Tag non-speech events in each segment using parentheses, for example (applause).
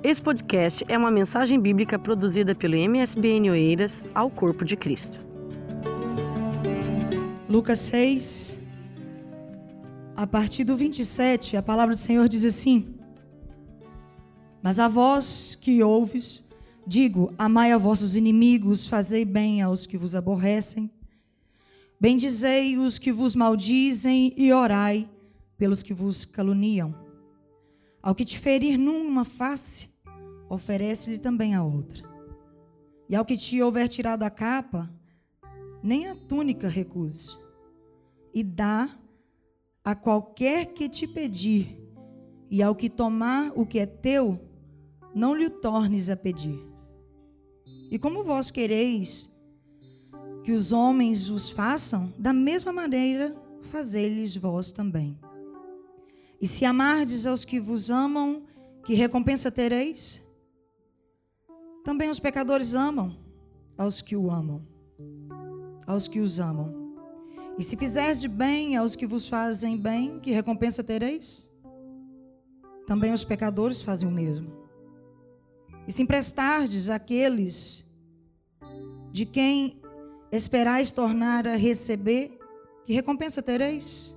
Esse podcast é uma mensagem bíblica produzida pelo MSBN Oeiras ao Corpo de Cristo. Lucas 6, a partir do 27, a palavra do Senhor diz assim: Mas a vós que ouves, digo: amai a vossos inimigos, fazei bem aos que vos aborrecem, bendizei os que vos maldizem e orai pelos que vos caluniam. Ao que te ferir numa face, oferece-lhe também a outra. E ao que te houver tirado a capa, nem a túnica recuse. E dá a qualquer que te pedir, e ao que tomar o que é teu, não lhe tornes a pedir. E como vós quereis que os homens os façam, da mesma maneira fazei-lhes vós também. E se amardes aos que vos amam, que recompensa tereis? Também os pecadores amam aos que o amam aos que os amam. E se fizerdes bem aos que vos fazem bem, que recompensa tereis? Também os pecadores fazem o mesmo. E se emprestardes àqueles de quem esperais tornar a receber, que recompensa tereis?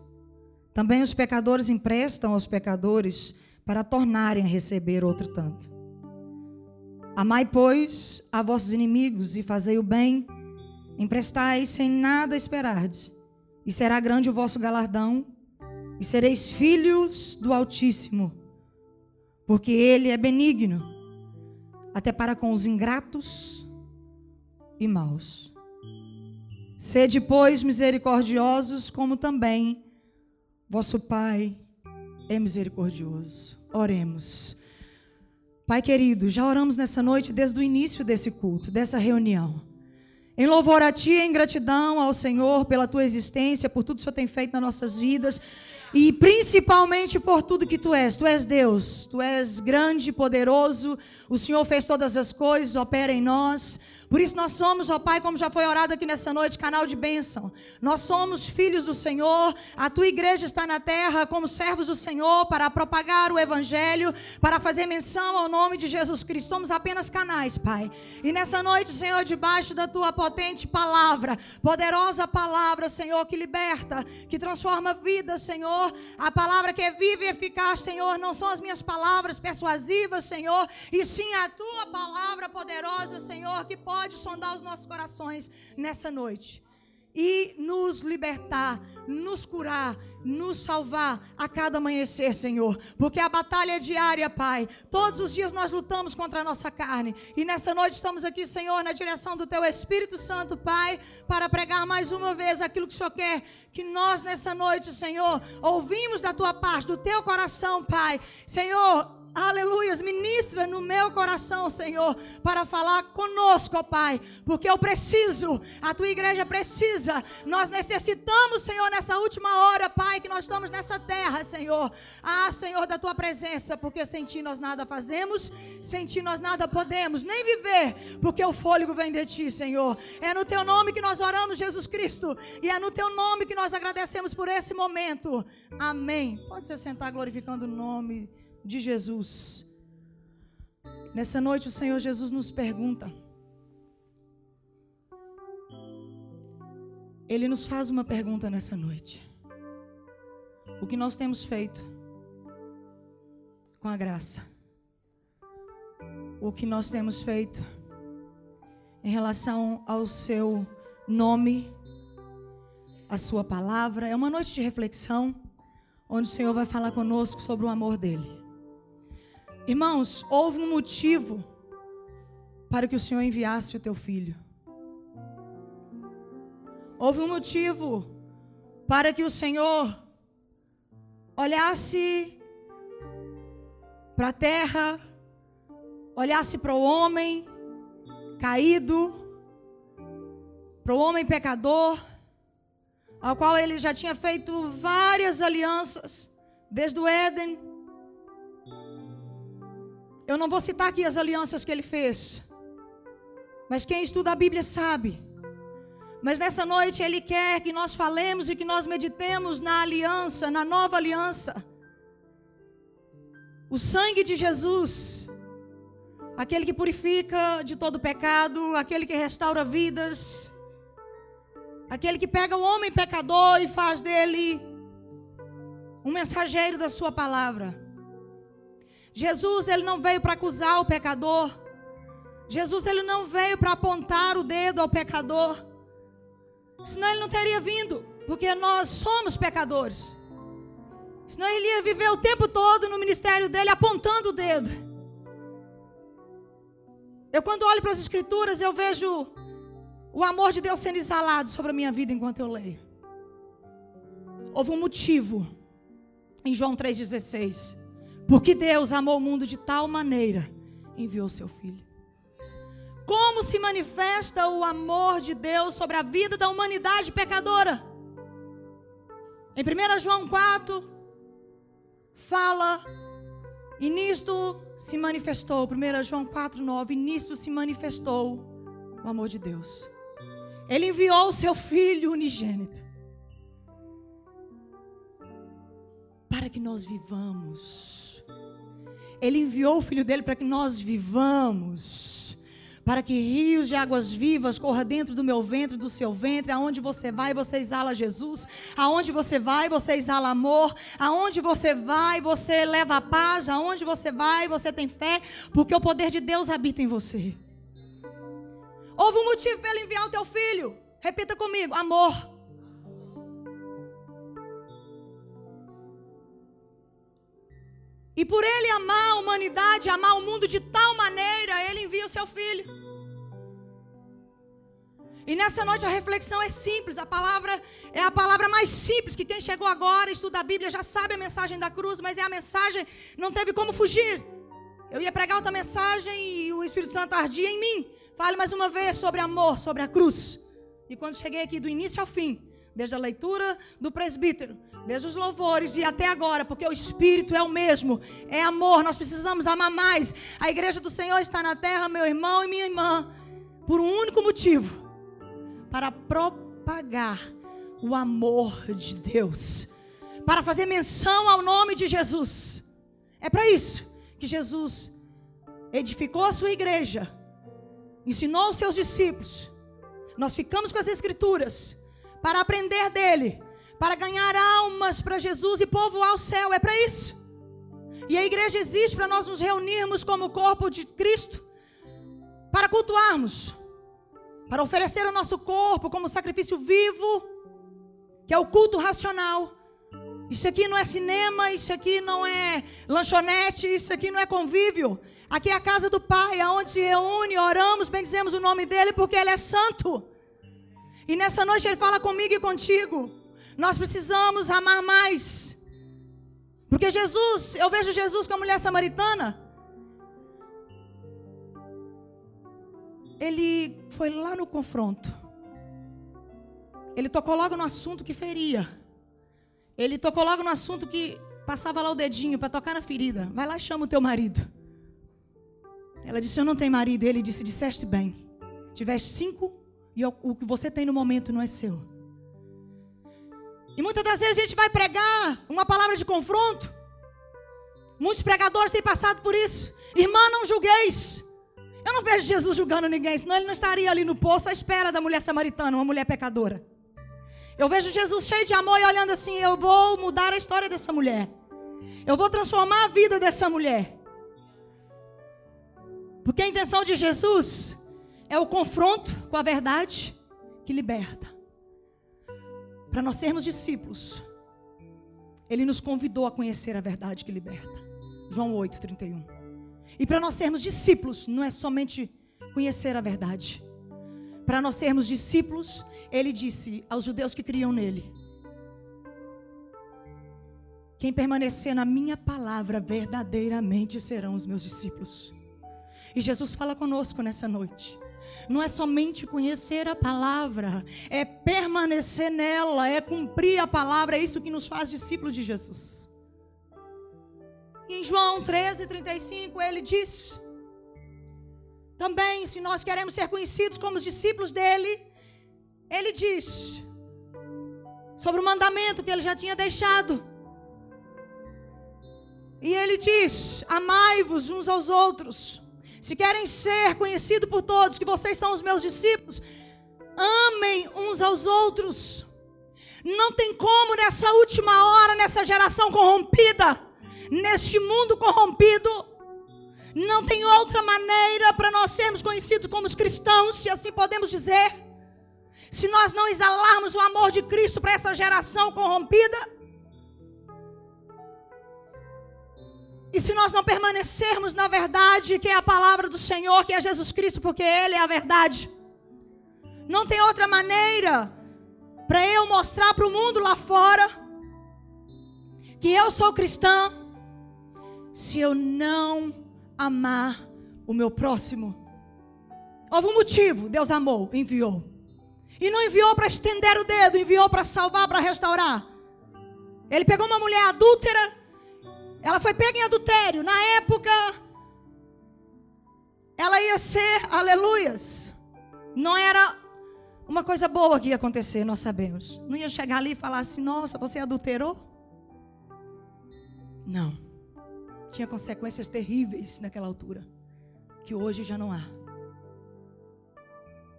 Também os pecadores emprestam aos pecadores para tornarem a receber outro tanto. Amai, pois, a vossos inimigos e fazei o bem Emprestai sem nada esperardes, e será grande o vosso galardão, e sereis filhos do Altíssimo, porque Ele é benigno, até para com os ingratos e maus. Sede, pois, misericordiosos, como também vosso Pai é misericordioso. Oremos. Pai querido, já oramos nessa noite desde o início desse culto, dessa reunião. Em louvor a Ti, em gratidão ao Senhor pela Tua existência, por tudo que o Senhor tem feito nas nossas vidas e principalmente por tudo que Tu és. Tu és Deus, Tu és grande, poderoso, o Senhor fez todas as coisas, opera em nós. Por isso nós somos, ó Pai, como já foi orado aqui nessa noite, canal de bênção. Nós somos filhos do Senhor. A tua igreja está na terra como servos do Senhor para propagar o evangelho, para fazer menção ao nome de Jesus Cristo. Somos apenas canais, Pai. E nessa noite, Senhor, debaixo da tua potente palavra, poderosa palavra, Senhor, que liberta, que transforma vidas, Senhor. A palavra que é viva e eficaz, Senhor, não são as minhas palavras persuasivas, Senhor, e sim a tua palavra poderosa, Senhor, que pode sondar os nossos corações nessa noite e nos libertar, nos curar, nos salvar a cada amanhecer, Senhor. Porque a batalha é diária, Pai. Todos os dias nós lutamos contra a nossa carne. E nessa noite estamos aqui, Senhor, na direção do Teu Espírito Santo, Pai, para pregar mais uma vez aquilo que o Senhor quer. Que nós nessa noite, Senhor, ouvimos da Tua parte, do Teu coração, Pai. Senhor, Aleluias, ministra no meu coração, Senhor, para falar conosco, ó Pai, porque eu preciso, a tua igreja precisa, nós necessitamos, Senhor, nessa última hora, Pai, que nós estamos nessa terra, Senhor. Ah, Senhor, da tua presença, porque sem ti nós nada fazemos, sem ti nós nada podemos, nem viver, porque o fôlego vem de ti, Senhor. É no teu nome que nós oramos, Jesus Cristo, e é no teu nome que nós agradecemos por esse momento. Amém. Pode se sentar glorificando o nome de Jesus. Nessa noite o Senhor Jesus nos pergunta. Ele nos faz uma pergunta nessa noite. O que nós temos feito com a graça? O que nós temos feito em relação ao seu nome, a sua palavra? É uma noite de reflexão, onde o Senhor vai falar conosco sobre o amor dele. Irmãos, houve um motivo para que o Senhor enviasse o teu filho. Houve um motivo para que o Senhor olhasse para a terra, olhasse para o homem caído, para o homem pecador, ao qual ele já tinha feito várias alianças, desde o Éden eu não vou citar aqui as alianças que ele fez. Mas quem estuda a Bíblia sabe. Mas nessa noite ele quer que nós falemos e que nós meditemos na aliança, na nova aliança. O sangue de Jesus aquele que purifica de todo pecado, aquele que restaura vidas, aquele que pega o homem pecador e faz dele um mensageiro da sua palavra. Jesus, ele não veio para acusar o pecador. Jesus, ele não veio para apontar o dedo ao pecador. Senão ele não teria vindo, porque nós somos pecadores. Senão ele ia viver o tempo todo no ministério dele apontando o dedo. Eu, quando olho para as Escrituras, eu vejo o amor de Deus sendo exalado sobre a minha vida enquanto eu leio. Houve um motivo em João 3,16. Porque Deus amou o mundo de tal maneira, enviou seu filho. Como se manifesta o amor de Deus sobre a vida da humanidade pecadora? Em 1 João 4, fala, e nisto se manifestou, 1 João 4, 9, e nisto se manifestou o amor de Deus. Ele enviou o seu Filho unigênito para que nós vivamos. Ele enviou o Filho dele para que nós vivamos. Para que rios de águas vivas corra dentro do meu ventre, do seu ventre, aonde você vai, você exala Jesus, aonde você vai, você exala amor, aonde você vai, você leva a paz, aonde você vai, você tem fé, porque o poder de Deus habita em você. Houve um motivo para ele enviar o teu filho. Repita comigo: amor. E por ele amar a humanidade, amar o mundo de tal maneira, ele envia o seu filho. E nessa noite a reflexão é simples, a palavra é a palavra mais simples que quem chegou agora estuda a Bíblia já sabe a mensagem da cruz, mas é a mensagem não teve como fugir. Eu ia pregar outra mensagem e o Espírito Santo ardia em mim. Fale mais uma vez sobre amor, sobre a cruz. E quando cheguei aqui do início ao fim, desde a leitura do presbítero, desde os louvores e até agora, porque o Espírito é o mesmo, é amor, nós precisamos amar mais. A igreja do Senhor está na terra, meu irmão e minha irmã, por um único motivo: para propagar o amor de Deus, para fazer menção ao nome de Jesus. É para isso que Jesus edificou a sua igreja, ensinou os seus discípulos. Nós ficamos com as Escrituras para aprender dele para ganhar almas para Jesus e povoar o céu. É para isso. E a igreja existe para nós nos reunirmos como corpo de Cristo, para cultuarmos, para oferecer o nosso corpo como sacrifício vivo, que é o culto racional. Isso aqui não é cinema, isso aqui não é lanchonete, isso aqui não é convívio. Aqui é a casa do Pai, aonde se reúne, oramos, bendizemos o nome dele, porque ele é santo. E nessa noite ele fala comigo e contigo. Nós precisamos amar mais. Porque Jesus, eu vejo Jesus com a mulher samaritana. Ele foi lá no confronto. Ele tocou logo no assunto que feria. Ele tocou logo no assunto que passava lá o dedinho para tocar na ferida. Vai lá e chama o teu marido. Ela disse: Eu não tenho marido. Ele disse: Disseste bem. Tiveste cinco e o que você tem no momento não é seu. E muitas das vezes a gente vai pregar uma palavra de confronto. Muitos pregadores têm passado por isso. Irmã, não julgueis. Eu não vejo Jesus julgando ninguém, senão ele não estaria ali no poço à espera da mulher samaritana, uma mulher pecadora. Eu vejo Jesus cheio de amor e olhando assim: eu vou mudar a história dessa mulher. Eu vou transformar a vida dessa mulher. Porque a intenção de Jesus é o confronto com a verdade que liberta para nós sermos discípulos, Ele nos convidou a conhecer a verdade que liberta. João 8, 31. E para nós sermos discípulos, não é somente conhecer a verdade. Para nós sermos discípulos, Ele disse aos judeus que criam nele: Quem permanecer na minha palavra verdadeiramente serão os meus discípulos. E Jesus fala conosco nessa noite não é somente conhecer a palavra, é permanecer nela, é cumprir a palavra, é isso que nos faz discípulos de Jesus. Em João 13, 35, ele diz: também, se nós queremos ser conhecidos como os discípulos dele, ele diz sobre o mandamento que ele já tinha deixado. E ele diz: Amai-vos uns aos outros, se querem ser conhecidos por todos que vocês são os meus discípulos, amem uns aos outros. Não tem como nessa última hora, nessa geração corrompida, neste mundo corrompido, não tem outra maneira para nós sermos conhecidos como os cristãos, se assim podemos dizer. Se nós não exalarmos o amor de Cristo para essa geração corrompida, e se nós não permanecermos na verdade, que é a palavra do Senhor, que é Jesus Cristo, porque Ele é a verdade, não tem outra maneira para eu mostrar para o mundo lá fora que eu sou cristã, se eu não amar o meu próximo. Houve um motivo, Deus amou, enviou. E não enviou para estender o dedo, enviou para salvar, para restaurar. Ele pegou uma mulher adúltera, ela foi pega em adultério. Na época, ela ia ser, aleluias, não era uma coisa boa que ia acontecer, nós sabemos. Não ia chegar ali e falar assim: nossa, você adulterou? Não. Tinha consequências terríveis naquela altura, que hoje já não há.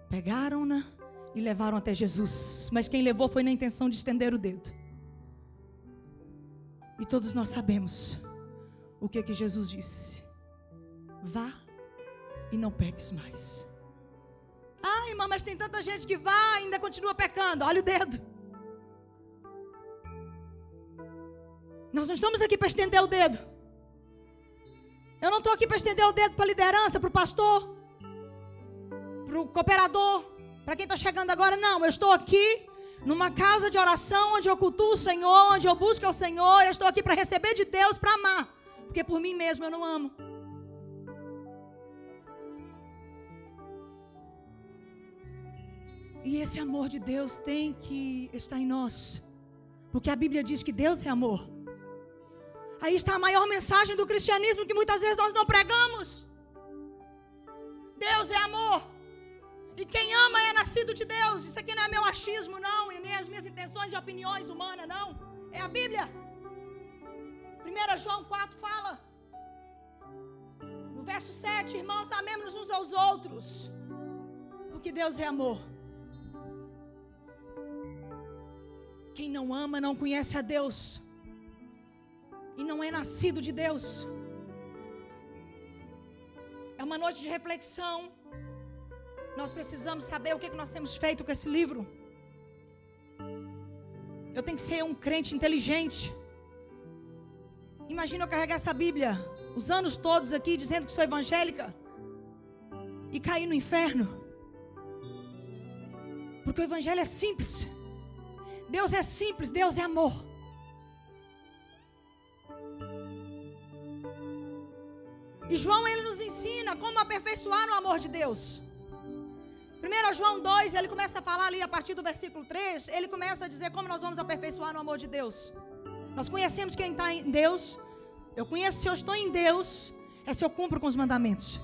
Pegaram-na e levaram até Jesus, mas quem levou foi na intenção de estender o dedo. E todos nós sabemos o que que Jesus disse: Vá e não peques mais. Ah, irmã, mas tem tanta gente que vai e ainda continua pecando. Olha o dedo. Nós não estamos aqui para estender o dedo. Eu não estou aqui para estender o dedo para a liderança, para o pastor, para o cooperador, para quem está chegando agora. Não, eu estou aqui numa casa de oração onde eu cultuo o Senhor, onde eu busco o Senhor. Eu estou aqui para receber de Deus, para amar. Porque por mim mesmo eu não amo. E esse amor de Deus tem que estar em nós. Porque a Bíblia diz que Deus é amor. Aí está a maior mensagem do cristianismo que muitas vezes nós não pregamos. Nascido de Deus. Isso aqui não é meu achismo, não. E nem as minhas intenções e opiniões humanas, não. É a Bíblia. 1 João 4 fala. No verso 7, irmãos, amemos uns aos outros. Porque Deus é amor. Quem não ama não conhece a Deus. E não é nascido de Deus. É uma noite de reflexão. Nós precisamos saber o que, que nós temos feito com esse livro. Eu tenho que ser um crente inteligente. Imagina eu carregar essa Bíblia os anos todos aqui dizendo que sou evangélica e cair no inferno. Porque o evangelho é simples. Deus é simples, Deus é amor. E João ele nos ensina como aperfeiçoar o amor de Deus. 1 João 2, ele começa a falar ali a partir do versículo 3, ele começa a dizer como nós vamos aperfeiçoar o amor de Deus. Nós conhecemos quem está em Deus. Eu conheço se eu estou em Deus, é se eu cumpro com os mandamentos.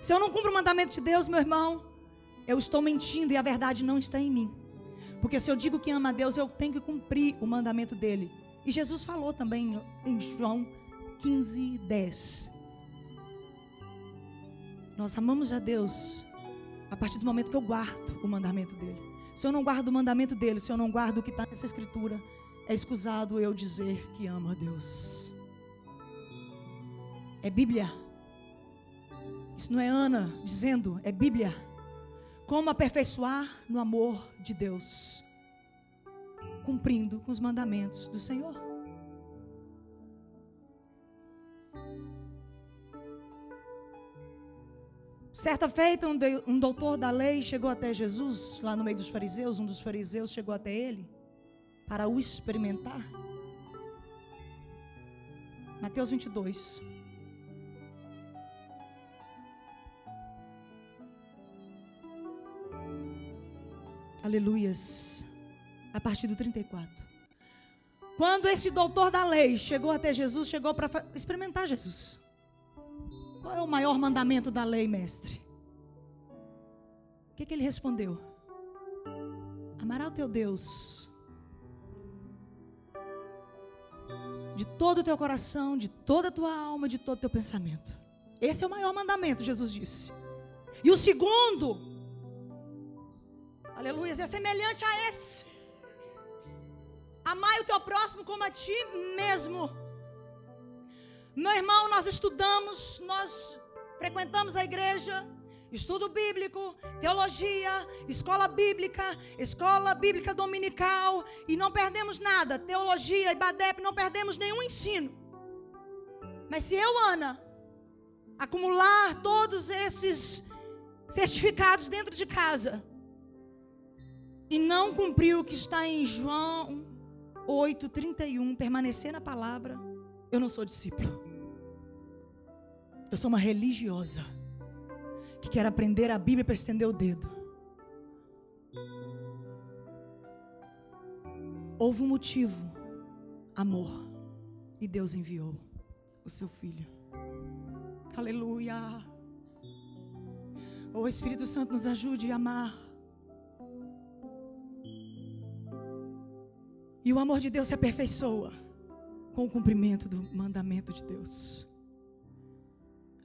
Se eu não cumpro o mandamento de Deus, meu irmão, eu estou mentindo e a verdade não está em mim. Porque se eu digo que ama a Deus, eu tenho que cumprir o mandamento dele. E Jesus falou também em João 15, 10. Nós amamos a Deus a partir do momento que eu guardo o mandamento dele. Se eu não guardo o mandamento dele, se eu não guardo o que está nessa escritura, é escusado eu dizer que amo a Deus. É Bíblia. Isso não é Ana dizendo, é Bíblia. Como aperfeiçoar no amor de Deus? Cumprindo com os mandamentos do Senhor. Certa feita, um, de, um doutor da lei chegou até Jesus, lá no meio dos fariseus. Um dos fariseus chegou até ele para o experimentar. Mateus 22. Aleluias. A partir do 34. Quando esse doutor da lei chegou até Jesus, chegou para experimentar Jesus. Qual é o maior mandamento da lei, mestre? O que, que ele respondeu? Amará o teu Deus de todo o teu coração, de toda a tua alma, de todo o teu pensamento. Esse é o maior mandamento, Jesus disse. E o segundo, aleluia, é semelhante a esse. Amai o teu próximo como a ti mesmo. Meu irmão, nós estudamos, nós frequentamos a igreja, estudo bíblico, teologia, escola bíblica, escola bíblica dominical, e não perdemos nada. Teologia e BADEP, não perdemos nenhum ensino. Mas se eu, Ana, acumular todos esses certificados dentro de casa e não cumprir o que está em João 8:31, permanecer na palavra, eu não sou discípulo. Eu sou uma religiosa que quer aprender a Bíblia para estender o dedo. Houve um motivo, amor, e Deus enviou o seu filho. Aleluia. O Espírito Santo nos ajude a amar. E o amor de Deus se aperfeiçoa com o cumprimento do mandamento de Deus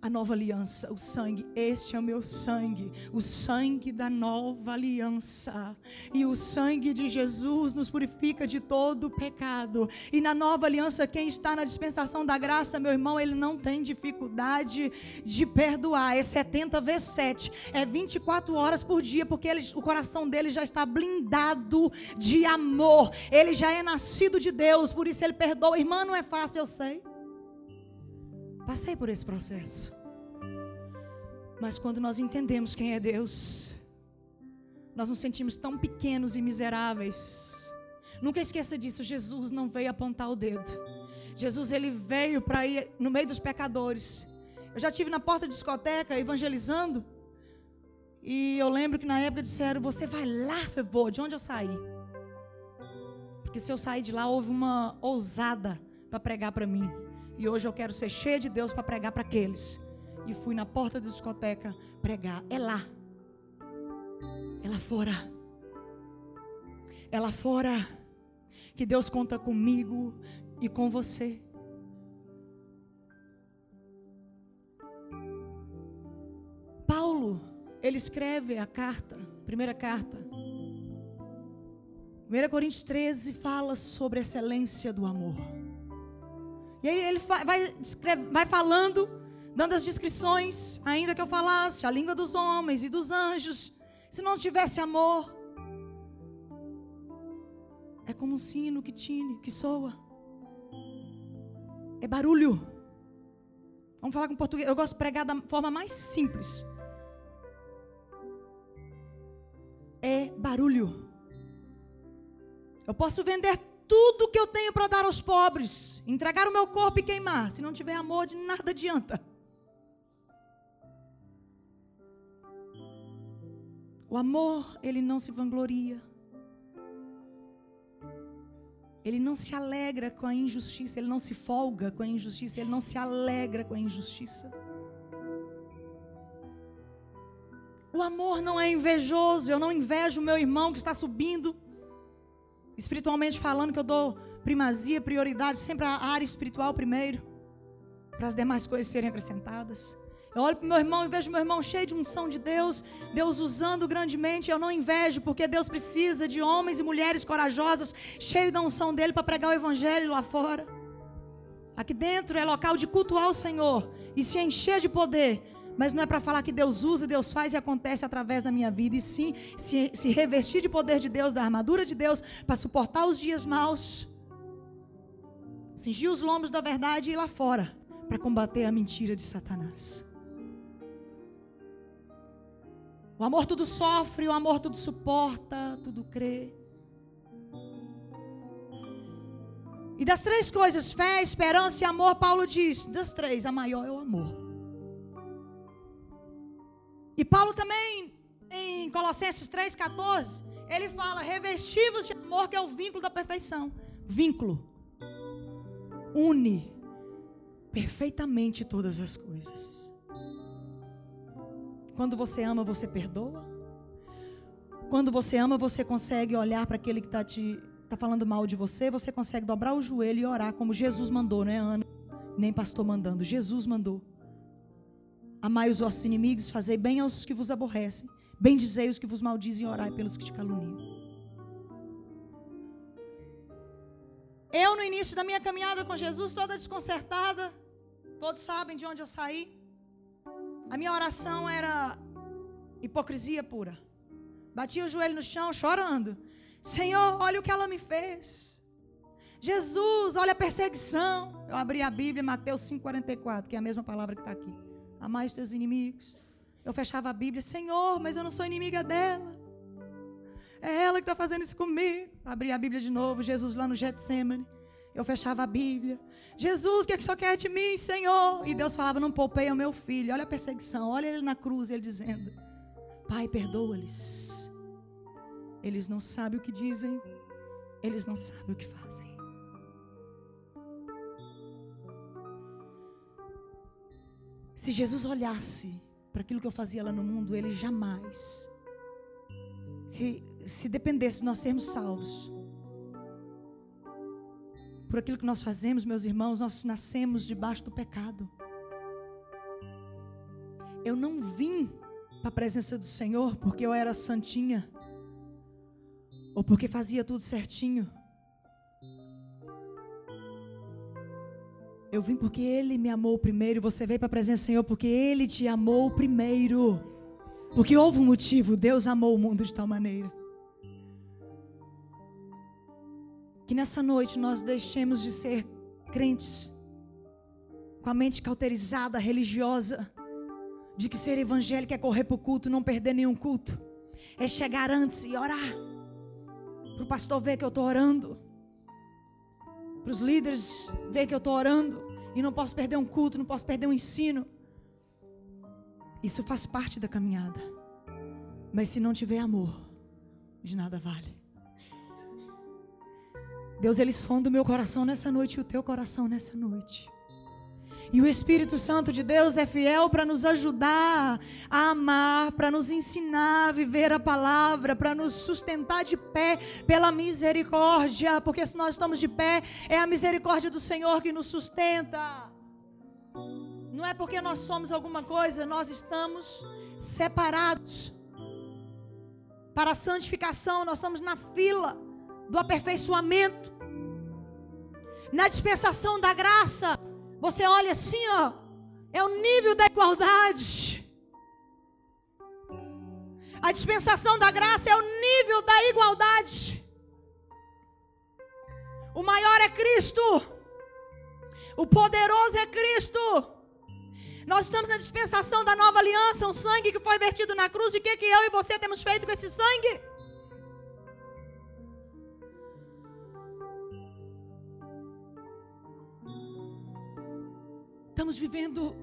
a nova aliança, o sangue. Este é o meu sangue, o sangue da nova aliança. E o sangue de Jesus nos purifica de todo pecado. E na nova aliança, quem está na dispensação da graça, meu irmão, ele não tem dificuldade de perdoar. É 70 vezes 7, é 24 horas por dia, porque ele, o coração dele já está blindado de amor. Ele já é nascido de Deus, por isso ele perdoa. Irmã, não é fácil, eu sei. Passei por esse processo. Mas quando nós entendemos quem é Deus, nós nos sentimos tão pequenos e miseráveis. Nunca esqueça disso, Jesus não veio apontar o dedo. Jesus ele veio para ir no meio dos pecadores. Eu já tive na porta de discoteca evangelizando. E eu lembro que na época disseram: "Você vai lá, eu vou, de onde eu saí?" Porque se eu sair de lá houve uma ousada para pregar para mim. E hoje eu quero ser cheia de Deus para pregar para aqueles e fui na porta da discoteca pregar. É lá. É lá fora. É lá fora que Deus conta comigo e com você. Paulo, ele escreve a carta, primeira carta. 1 Coríntios 13 fala sobre a excelência do amor. E aí ele vai, vai falando dando as descrições, ainda que eu falasse a língua dos homens e dos anjos, se não tivesse amor, é como um sino que tine, que soa. É barulho. Vamos falar com português. Eu gosto de pregar da forma mais simples. É barulho. Eu posso vender tudo que eu tenho para dar aos pobres, entregar o meu corpo e queimar. Se não tiver amor, de nada adianta. O amor, ele não se vangloria. Ele não se alegra com a injustiça, ele não se folga com a injustiça, ele não se alegra com a injustiça. O amor não é invejoso, eu não invejo o meu irmão que está subindo, espiritualmente falando, que eu dou primazia, prioridade, sempre a área espiritual primeiro, para as demais coisas serem acrescentadas. Eu olho para o meu irmão e vejo meu irmão cheio de unção de Deus, Deus usando grandemente. Eu não invejo, porque Deus precisa de homens e mulheres corajosas, cheios da unção dele para pregar o evangelho lá fora. Aqui dentro é local de cultuar o Senhor e se encher de poder. Mas não é para falar que Deus usa, Deus faz e acontece através da minha vida. E sim, se, se revestir de poder de Deus, da armadura de Deus, para suportar os dias maus. Cingir os lombos da verdade e ir lá fora para combater a mentira de Satanás. O amor tudo sofre, o amor tudo suporta, tudo crê. E das três coisas, fé, esperança e amor, Paulo diz: das três, a maior é o amor. E Paulo também, em Colossenses 3,14, ele fala: revestivos de amor, que é o vínculo da perfeição. Vínculo. Une perfeitamente todas as coisas. Quando você ama, você perdoa. Quando você ama, você consegue olhar para aquele que está te tá falando mal de você, você consegue dobrar o joelho e orar como Jesus mandou, não é Ana? Nem pastor mandando, Jesus mandou. Amai os vossos inimigos, fazei bem aos que vos aborrecem. Bendizei os que vos maldizem e orai pelos que te caluniam. Eu, no início da minha caminhada com Jesus, toda desconcertada, todos sabem de onde eu saí. A minha oração era hipocrisia pura. Batia o joelho no chão, chorando. Senhor, olha o que ela me fez. Jesus, olha a perseguição. Eu abri a Bíblia, Mateus 5,44, que é a mesma palavra que está aqui. Amai os teus inimigos. Eu fechava a Bíblia, Senhor, mas eu não sou inimiga dela. É ela que está fazendo isso comigo. Abri a Bíblia de novo, Jesus lá no Getsemane. Eu fechava a Bíblia. Jesus, o que, é que o Senhor quer de mim, Senhor? E Deus falava, não poupei ao meu filho. Olha a perseguição, olha ele na cruz, ele dizendo, Pai, perdoa-lhes. Eles não sabem o que dizem, eles não sabem o que fazem. Se Jesus olhasse para aquilo que eu fazia lá no mundo, ele jamais se, se dependesse de nós sermos salvos, por aquilo que nós fazemos, meus irmãos, nós nascemos debaixo do pecado. Eu não vim para a presença do Senhor porque eu era santinha, ou porque fazia tudo certinho. Eu vim porque Ele me amou primeiro. Você veio para a presença do Senhor porque Ele te amou primeiro. Porque houve um motivo, Deus amou o mundo de tal maneira. Que nessa noite nós deixemos de ser crentes com a mente cauterizada, religiosa, de que ser evangélico é correr para o culto, não perder nenhum culto, é chegar antes e orar, para o pastor ver que eu estou orando, para os líderes ver que eu estou orando, e não posso perder um culto, não posso perder um ensino. Isso faz parte da caminhada. Mas se não tiver amor, de nada vale. Deus, Ele sonda o meu coração nessa noite e o teu coração nessa noite. E o Espírito Santo de Deus é fiel para nos ajudar a amar, para nos ensinar a viver a palavra, para nos sustentar de pé pela misericórdia, porque se nós estamos de pé, é a misericórdia do Senhor que nos sustenta. Não é porque nós somos alguma coisa, nós estamos separados. Para a santificação, nós estamos na fila do aperfeiçoamento. Na dispensação da graça, você olha assim, ó, é o nível da igualdade. A dispensação da graça é o nível da igualdade. O maior é Cristo. O poderoso é Cristo. Nós estamos na dispensação da nova aliança, um sangue que foi vertido na cruz. E o que, que eu e você temos feito com esse sangue? Estamos vivendo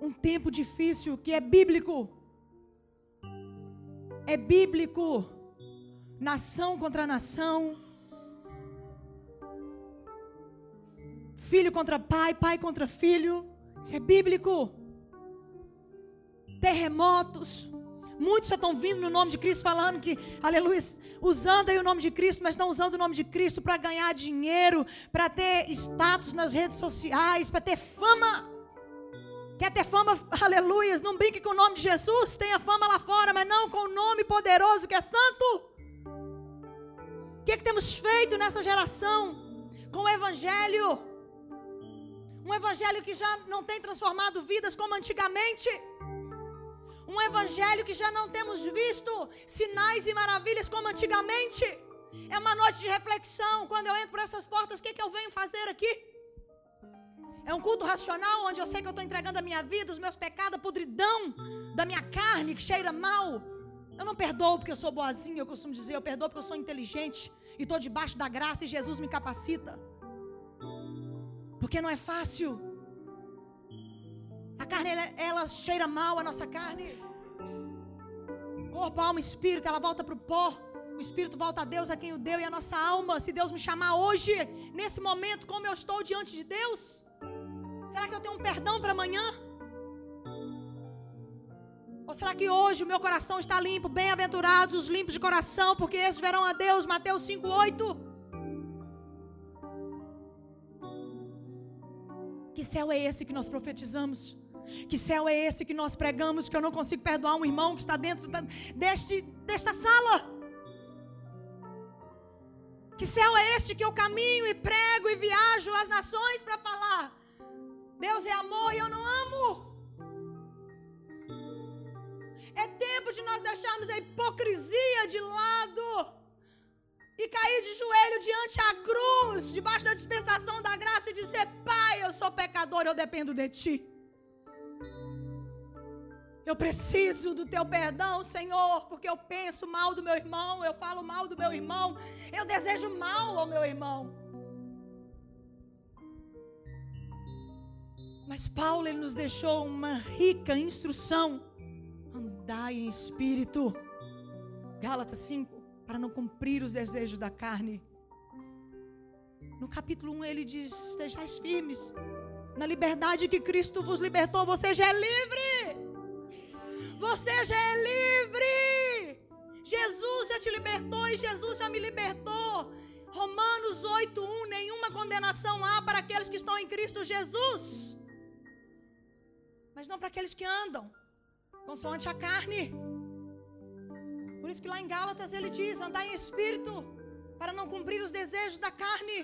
um tempo difícil que é bíblico. É bíblico. Nação contra nação filho contra pai, pai contra filho. Isso é bíblico. Terremotos. Muitos já estão vindo no nome de Cristo falando que, aleluia, usando aí o nome de Cristo, mas não usando o nome de Cristo para ganhar dinheiro, para ter status nas redes sociais, para ter fama. Quer ter fama, aleluia, não brinque com o nome de Jesus, tenha fama lá fora, mas não com o nome poderoso que é santo. O que, é que temos feito nessa geração com o Evangelho? Um evangelho que já não tem transformado vidas como antigamente. Um evangelho que já não temos visto sinais e maravilhas como antigamente. É uma noite de reflexão. Quando eu entro por essas portas, o que, que eu venho fazer aqui? É um culto racional onde eu sei que eu estou entregando a minha vida, os meus pecados, a podridão da minha carne que cheira mal. Eu não perdoo porque eu sou boazinha, eu costumo dizer, eu perdoo porque eu sou inteligente e estou debaixo da graça e Jesus me capacita. Porque não é fácil. A carne, ela, ela cheira mal, a nossa carne. Corpo, alma, espírito, ela volta para o pó. O espírito volta a Deus, a quem o deu, e a nossa alma, se Deus me chamar hoje, nesse momento, como eu estou diante de Deus, será que eu tenho um perdão para amanhã? Ou será que hoje o meu coração está limpo? Bem-aventurados os limpos de coração, porque esses verão a Deus. Mateus 5,8. Que céu é esse que nós profetizamos? Que céu é esse que nós pregamos que eu não consigo perdoar um irmão que está dentro deste, desta sala? Que céu é este que eu caminho e prego e viajo às nações para falar? Deus é amor e eu não amo. É tempo de nós deixarmos a hipocrisia de lado e cair de joelho diante a cruz, debaixo da dispensação da graça e dizer: Pai, eu sou pecador, eu dependo de Ti. Eu preciso do teu perdão, Senhor, porque eu penso mal do meu irmão, eu falo mal do meu irmão, eu desejo mal ao meu irmão. Mas Paulo ele nos deixou uma rica instrução. Andai em espírito. Gálatas 5 para não cumprir os desejos da carne. No capítulo 1 ele diz: Estejais firmes. Na liberdade que Cristo vos libertou, você já é livre. Você já é livre. Jesus já te libertou e Jesus já me libertou. Romanos 8:1 Nenhuma condenação há para aqueles que estão em Cristo Jesus. Mas não para aqueles que andam consoante a carne. Por isso que lá em Gálatas ele diz: andar em espírito, para não cumprir os desejos da carne.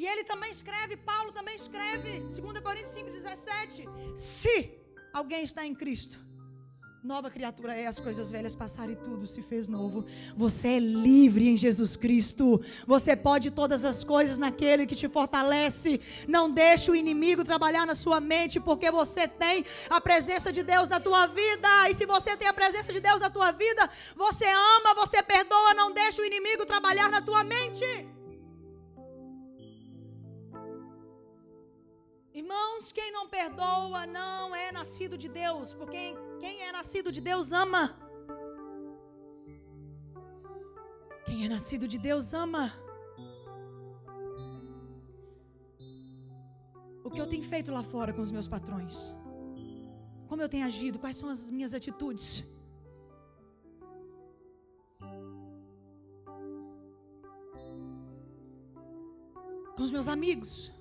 E ele também escreve, Paulo também escreve, 2 Coríntios 5,17: Se alguém está em Cristo, Nova criatura é, as coisas velhas passaram e tudo se fez novo. Você é livre em Jesus Cristo. Você pode todas as coisas naquele que te fortalece. Não deixe o inimigo trabalhar na sua mente, porque você tem a presença de Deus na tua vida. E se você tem a presença de Deus na tua vida, você ama, você perdoa. Não deixe o inimigo trabalhar na tua mente. Irmãos, quem não perdoa não é nascido de Deus, porque quem é nascido de Deus ama. Quem é nascido de Deus ama. O que eu tenho feito lá fora com os meus patrões? Como eu tenho agido? Quais são as minhas atitudes? Com os meus amigos?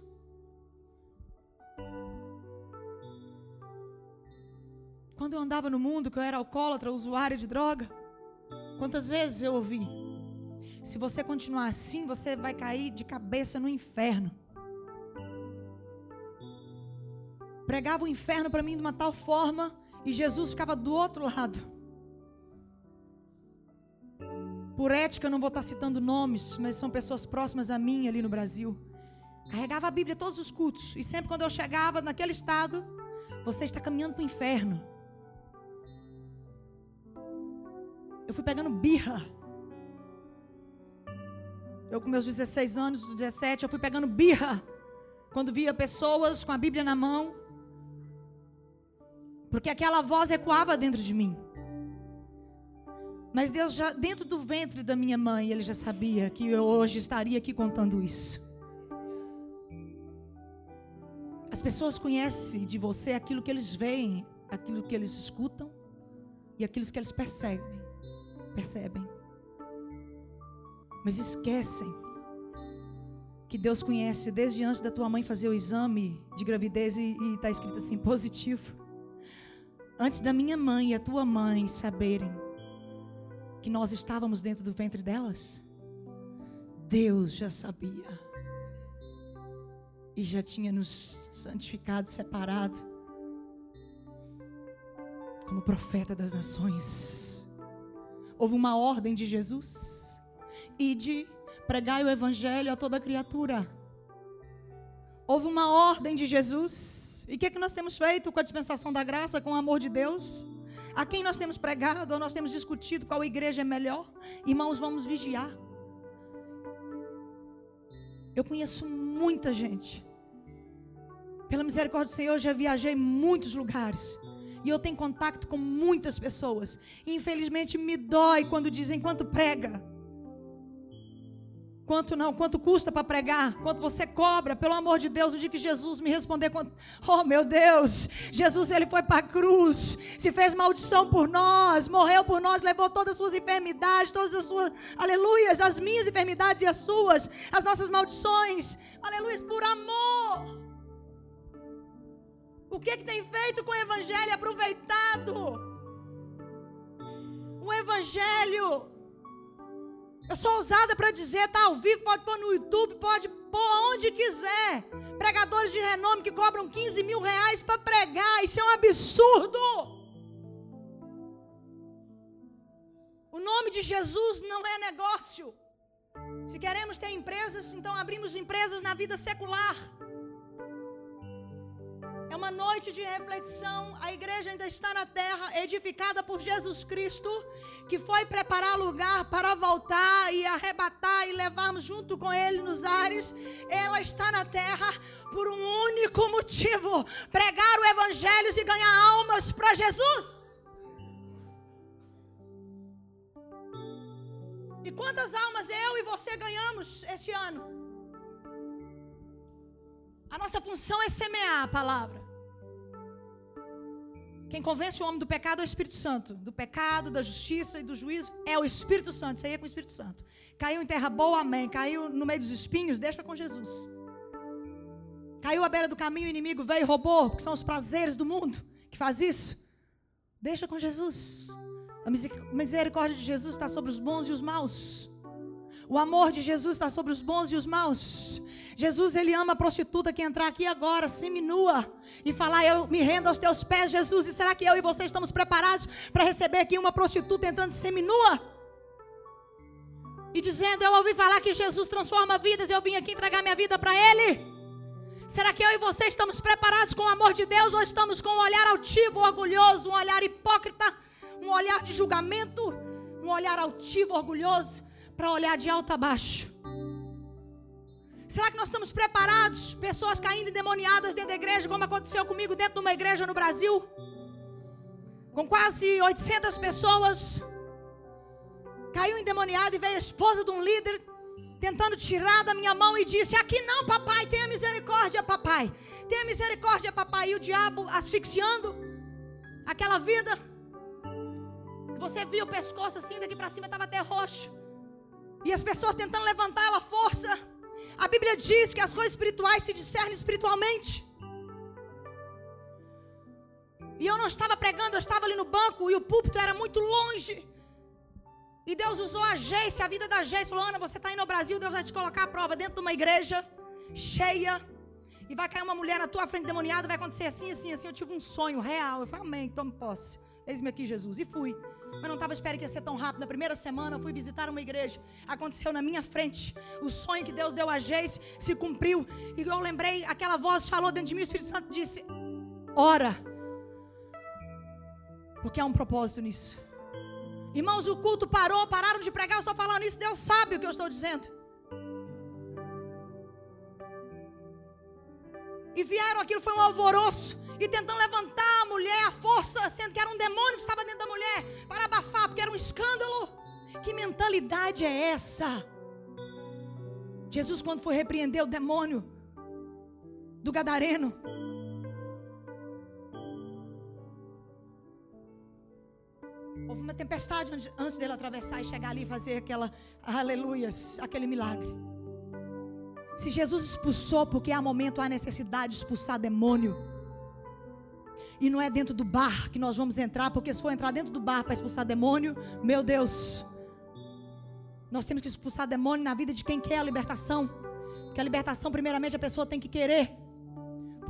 Quando eu andava no mundo, que eu era alcoólatra, usuária de droga, quantas vezes eu ouvi: se você continuar assim, você vai cair de cabeça no inferno. Pregava o inferno para mim de uma tal forma e Jesus ficava do outro lado. Por ética, eu não vou estar citando nomes, mas são pessoas próximas a mim ali no Brasil. Carregava a Bíblia todos os cultos. E sempre quando eu chegava naquele estado, você está caminhando para o inferno. Eu fui pegando birra. Eu, com meus 16 anos, 17, eu fui pegando birra. Quando via pessoas com a Bíblia na mão. Porque aquela voz ecoava dentro de mim. Mas Deus já, dentro do ventre da minha mãe, Ele já sabia que eu hoje estaria aqui contando isso. As pessoas conhecem de você aquilo que eles veem, aquilo que eles escutam e aquilo que eles percebem percebem. Mas esquecem que Deus conhece desde antes da tua mãe fazer o exame de gravidez e está escrito assim: (laughs) positivo. Antes da minha mãe e a tua mãe saberem que nós estávamos dentro do ventre delas, Deus já sabia. E já tinha nos santificado, separado, como profeta das nações. Houve uma ordem de Jesus e de pregar o evangelho a toda criatura. Houve uma ordem de Jesus. E o que, é que nós temos feito com a dispensação da graça, com o amor de Deus? A quem nós temos pregado ou nós temos discutido qual igreja é melhor? Irmãos, vamos vigiar. Eu conheço muita gente. Pela misericórdia do Senhor, eu já viajei em muitos lugares. E eu tenho contato com muitas pessoas. Infelizmente me dói quando dizem quanto prega. Quanto não? Quanto custa para pregar? Quanto você cobra? Pelo amor de Deus, no dia que Jesus me responder, oh meu Deus, Jesus ele foi para a cruz, se fez maldição por nós, morreu por nós, levou todas as suas enfermidades, todas as suas, aleluias, as minhas enfermidades e as suas, as nossas maldições, aleluias, por amor. O que, que tem feito com o evangelho aproveitado? Um evangelho. Eu sou ousada para dizer, tá ao vivo, pode pôr no YouTube, pode pôr onde quiser. Pregadores de renome que cobram 15 mil reais para pregar. Isso é um absurdo. O nome de Jesus não é negócio. Se queremos ter empresas, então abrimos empresas na vida secular. Uma noite de reflexão. A igreja ainda está na terra, edificada por Jesus Cristo, que foi preparar lugar para voltar e arrebatar e levarmos junto com Ele nos ares. Ela está na terra por um único motivo: pregar o Evangelho e ganhar almas para Jesus. E quantas almas eu e você ganhamos este ano? A nossa função é semear a palavra. Quem convence o homem do pecado é o Espírito Santo. Do pecado, da justiça e do juízo é o Espírito Santo. Isso aí é com o Espírito Santo. Caiu em terra boa, amém. Caiu no meio dos espinhos, deixa com Jesus. Caiu à beira do caminho, o inimigo veio e roubou, porque são os prazeres do mundo que faz isso. Deixa com Jesus. A misericórdia de Jesus está sobre os bons e os maus. O amor de Jesus está sobre os bons e os maus. Jesus, ele ama a prostituta que entrar aqui agora, seminua, e falar: Eu me rendo aos teus pés, Jesus. E será que eu e você estamos preparados para receber aqui uma prostituta entrando seminua? E dizendo: Eu ouvi falar que Jesus transforma vidas, eu vim aqui entregar minha vida para Ele. Será que eu e você estamos preparados com o amor de Deus ou estamos com um olhar altivo, orgulhoso, um olhar hipócrita? um olhar de julgamento, um olhar altivo, orgulhoso, para olhar de alto a baixo. Será que nós estamos preparados? Pessoas caindo endemoniadas dentro da igreja, como aconteceu comigo dentro de uma igreja no Brasil, com quase 800 pessoas. Caiu endemoniado e veio a esposa de um líder tentando tirar da minha mão e disse: Aqui não, papai, tenha misericórdia, papai. Tenha misericórdia, papai. E o diabo asfixiando aquela vida. Você viu o pescoço assim, daqui para cima estava até roxo. E as pessoas tentando levantar ela força. A Bíblia diz que as coisas espirituais se discernem espiritualmente. E eu não estava pregando, eu estava ali no banco e o púlpito era muito longe. E Deus usou a Geice, a vida da Geice. Falou: Ana, você está indo ao Brasil, Deus vai te colocar a prova dentro de uma igreja cheia. E vai cair uma mulher na tua frente demoniada, vai acontecer assim, assim, assim. Eu tive um sonho real. Eu falei, amém, tome posse. Eis-me aqui, Jesus. E fui. Mas não estava esperando que ia ser tão rápido. Na primeira semana, eu fui visitar uma igreja. Aconteceu na minha frente. O sonho que Deus deu a Geis se cumpriu. E eu lembrei, aquela voz falou dentro de mim. O Espírito Santo disse: Ora. Porque há um propósito nisso. Irmãos, o culto parou, pararam de pregar. Eu estou falando isso. Deus sabe o que eu estou dizendo. E vieram, aquilo foi um alvoroço. E tentando levantar a mulher, a força, sendo que era um demônio que estava dentro da mulher, para abafar, porque era um escândalo. Que mentalidade é essa? Jesus, quando foi repreender o demônio do Gadareno, houve uma tempestade antes dele atravessar e chegar ali e fazer aquela aleluias, aquele milagre. Se Jesus expulsou, porque há momento, há necessidade de expulsar demônio. E não é dentro do bar que nós vamos entrar, porque se for entrar dentro do bar para expulsar demônio, meu Deus, nós temos que expulsar demônio na vida de quem quer a libertação. Porque a libertação, primeiramente, a pessoa tem que querer.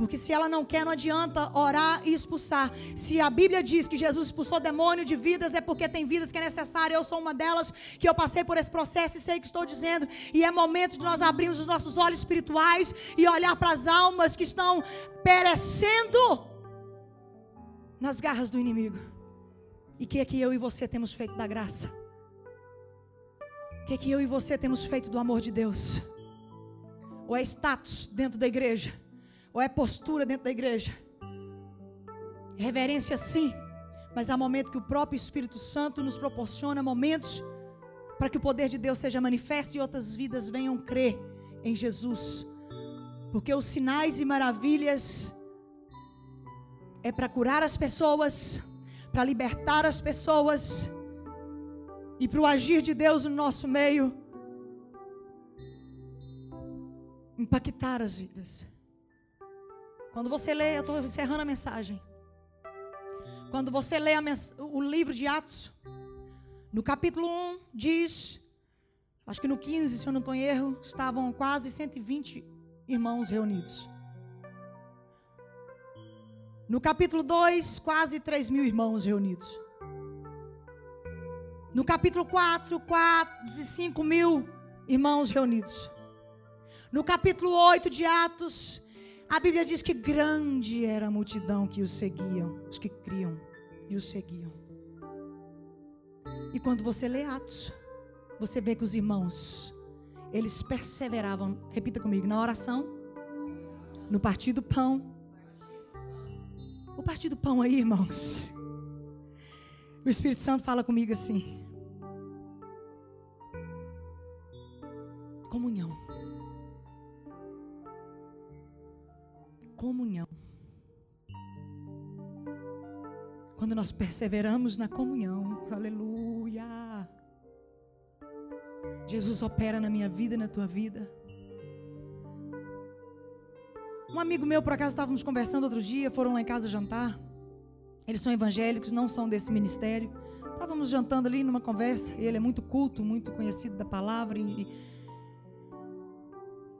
Porque se ela não quer, não adianta orar e expulsar. Se a Bíblia diz que Jesus expulsou demônio de vidas, é porque tem vidas que é necessário. Eu sou uma delas que eu passei por esse processo e sei o que estou dizendo. E é momento de nós abrirmos os nossos olhos espirituais e olhar para as almas que estão perecendo nas garras do inimigo. E que é que eu e você temos feito da graça? O que é que eu e você temos feito do amor de Deus? Ou é status dentro da igreja? Ou é postura dentro da igreja? Reverência sim, mas há momento que o próprio Espírito Santo nos proporciona momentos para que o poder de Deus seja manifesto e outras vidas venham crer em Jesus. Porque os sinais e maravilhas é para curar as pessoas, para libertar as pessoas e para o agir de Deus no nosso meio impactar as vidas. Quando você lê, eu estou encerrando a mensagem. Quando você lê o livro de Atos, no capítulo 1 diz, acho que no 15, se eu não estou em erro, estavam quase 120 irmãos reunidos. No capítulo 2, quase 3 mil irmãos reunidos. No capítulo 4, quase 5 mil irmãos reunidos. No capítulo 8 de Atos, a Bíblia diz que grande era a multidão que os seguiam, os que criam e os seguiam. E quando você lê Atos, você vê que os irmãos, eles perseveravam, repita comigo, na oração, no partir do pão Vou partir do pão aí, irmãos. O Espírito Santo fala comigo assim. Comunhão. Comunhão. Quando nós perseveramos na comunhão, aleluia. Jesus opera na minha vida e na tua vida. Um amigo meu, por acaso, estávamos conversando outro dia, foram lá em casa jantar. Eles são evangélicos, não são desse ministério. Estávamos jantando ali numa conversa, e ele é muito culto, muito conhecido da palavra. E...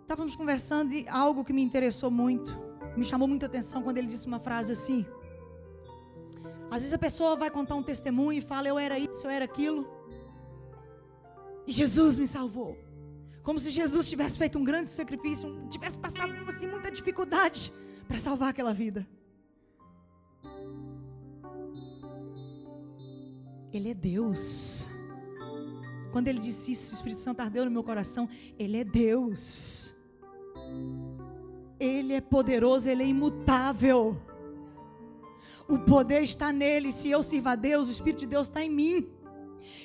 Estávamos conversando e algo que me interessou muito, me chamou muita atenção quando ele disse uma frase assim. Às vezes a pessoa vai contar um testemunho e fala: Eu era isso, eu era aquilo. E Jesus me salvou. Como se Jesus tivesse feito um grande sacrifício, tivesse passado assim, muita dificuldade para salvar aquela vida. Ele é Deus. Quando ele disse isso, o Espírito Santo ardeu no meu coração. Ele é Deus. Ele é poderoso, ele é imutável. O poder está nele. Se eu sirvo a Deus, o Espírito de Deus está em mim.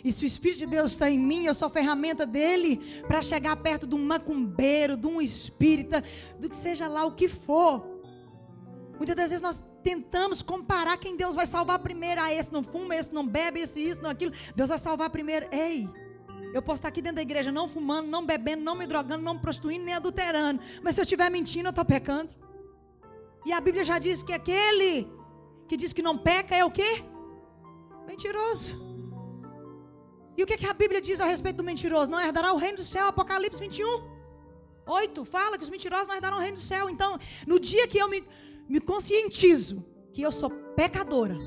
E se o Espírito de Deus está em mim, eu sou ferramenta dele para chegar perto de um macumbeiro, de um espírita, do que seja lá o que for. Muitas das vezes nós tentamos comparar quem Deus vai salvar primeiro. Ah, esse não fuma, esse não bebe, esse isso, não aquilo. Deus vai salvar primeiro. Ei, eu posso estar aqui dentro da igreja não fumando, não bebendo, não me drogando, não me prostituindo, nem adulterando. Mas se eu estiver mentindo, eu estou pecando. E a Bíblia já diz que aquele que diz que não peca é o quê? Mentiroso. E o que, que a Bíblia diz a respeito do mentiroso? Não herdará o reino do céu, Apocalipse 21. 8 fala que os mentirosos não herdarão o reino do céu. Então, no dia que eu me, me conscientizo que eu sou pecadora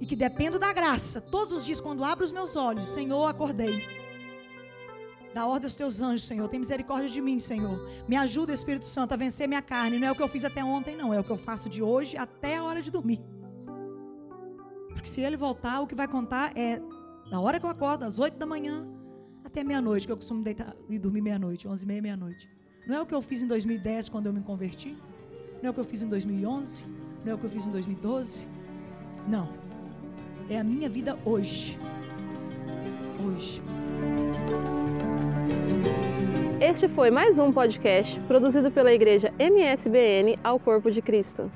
e que dependo da graça, todos os dias, quando abro os meus olhos, Senhor, acordei. Da ordem dos teus anjos, Senhor. Tem misericórdia de mim, Senhor. Me ajuda, Espírito Santo, a vencer minha carne. Não é o que eu fiz até ontem, não. É o que eu faço de hoje até a hora de dormir. Porque se ele voltar, o que vai contar é da hora que eu acordo, às 8 da manhã, até meia-noite, que eu costumo deitar e dormir meia-noite, 11 e meia, meia-noite. Não é o que eu fiz em 2010 quando eu me converti? Não é o que eu fiz em 2011? Não é o que eu fiz em 2012? Não. É a minha vida hoje. Hoje. Este foi mais um podcast produzido pela igreja MSBN ao Corpo de Cristo.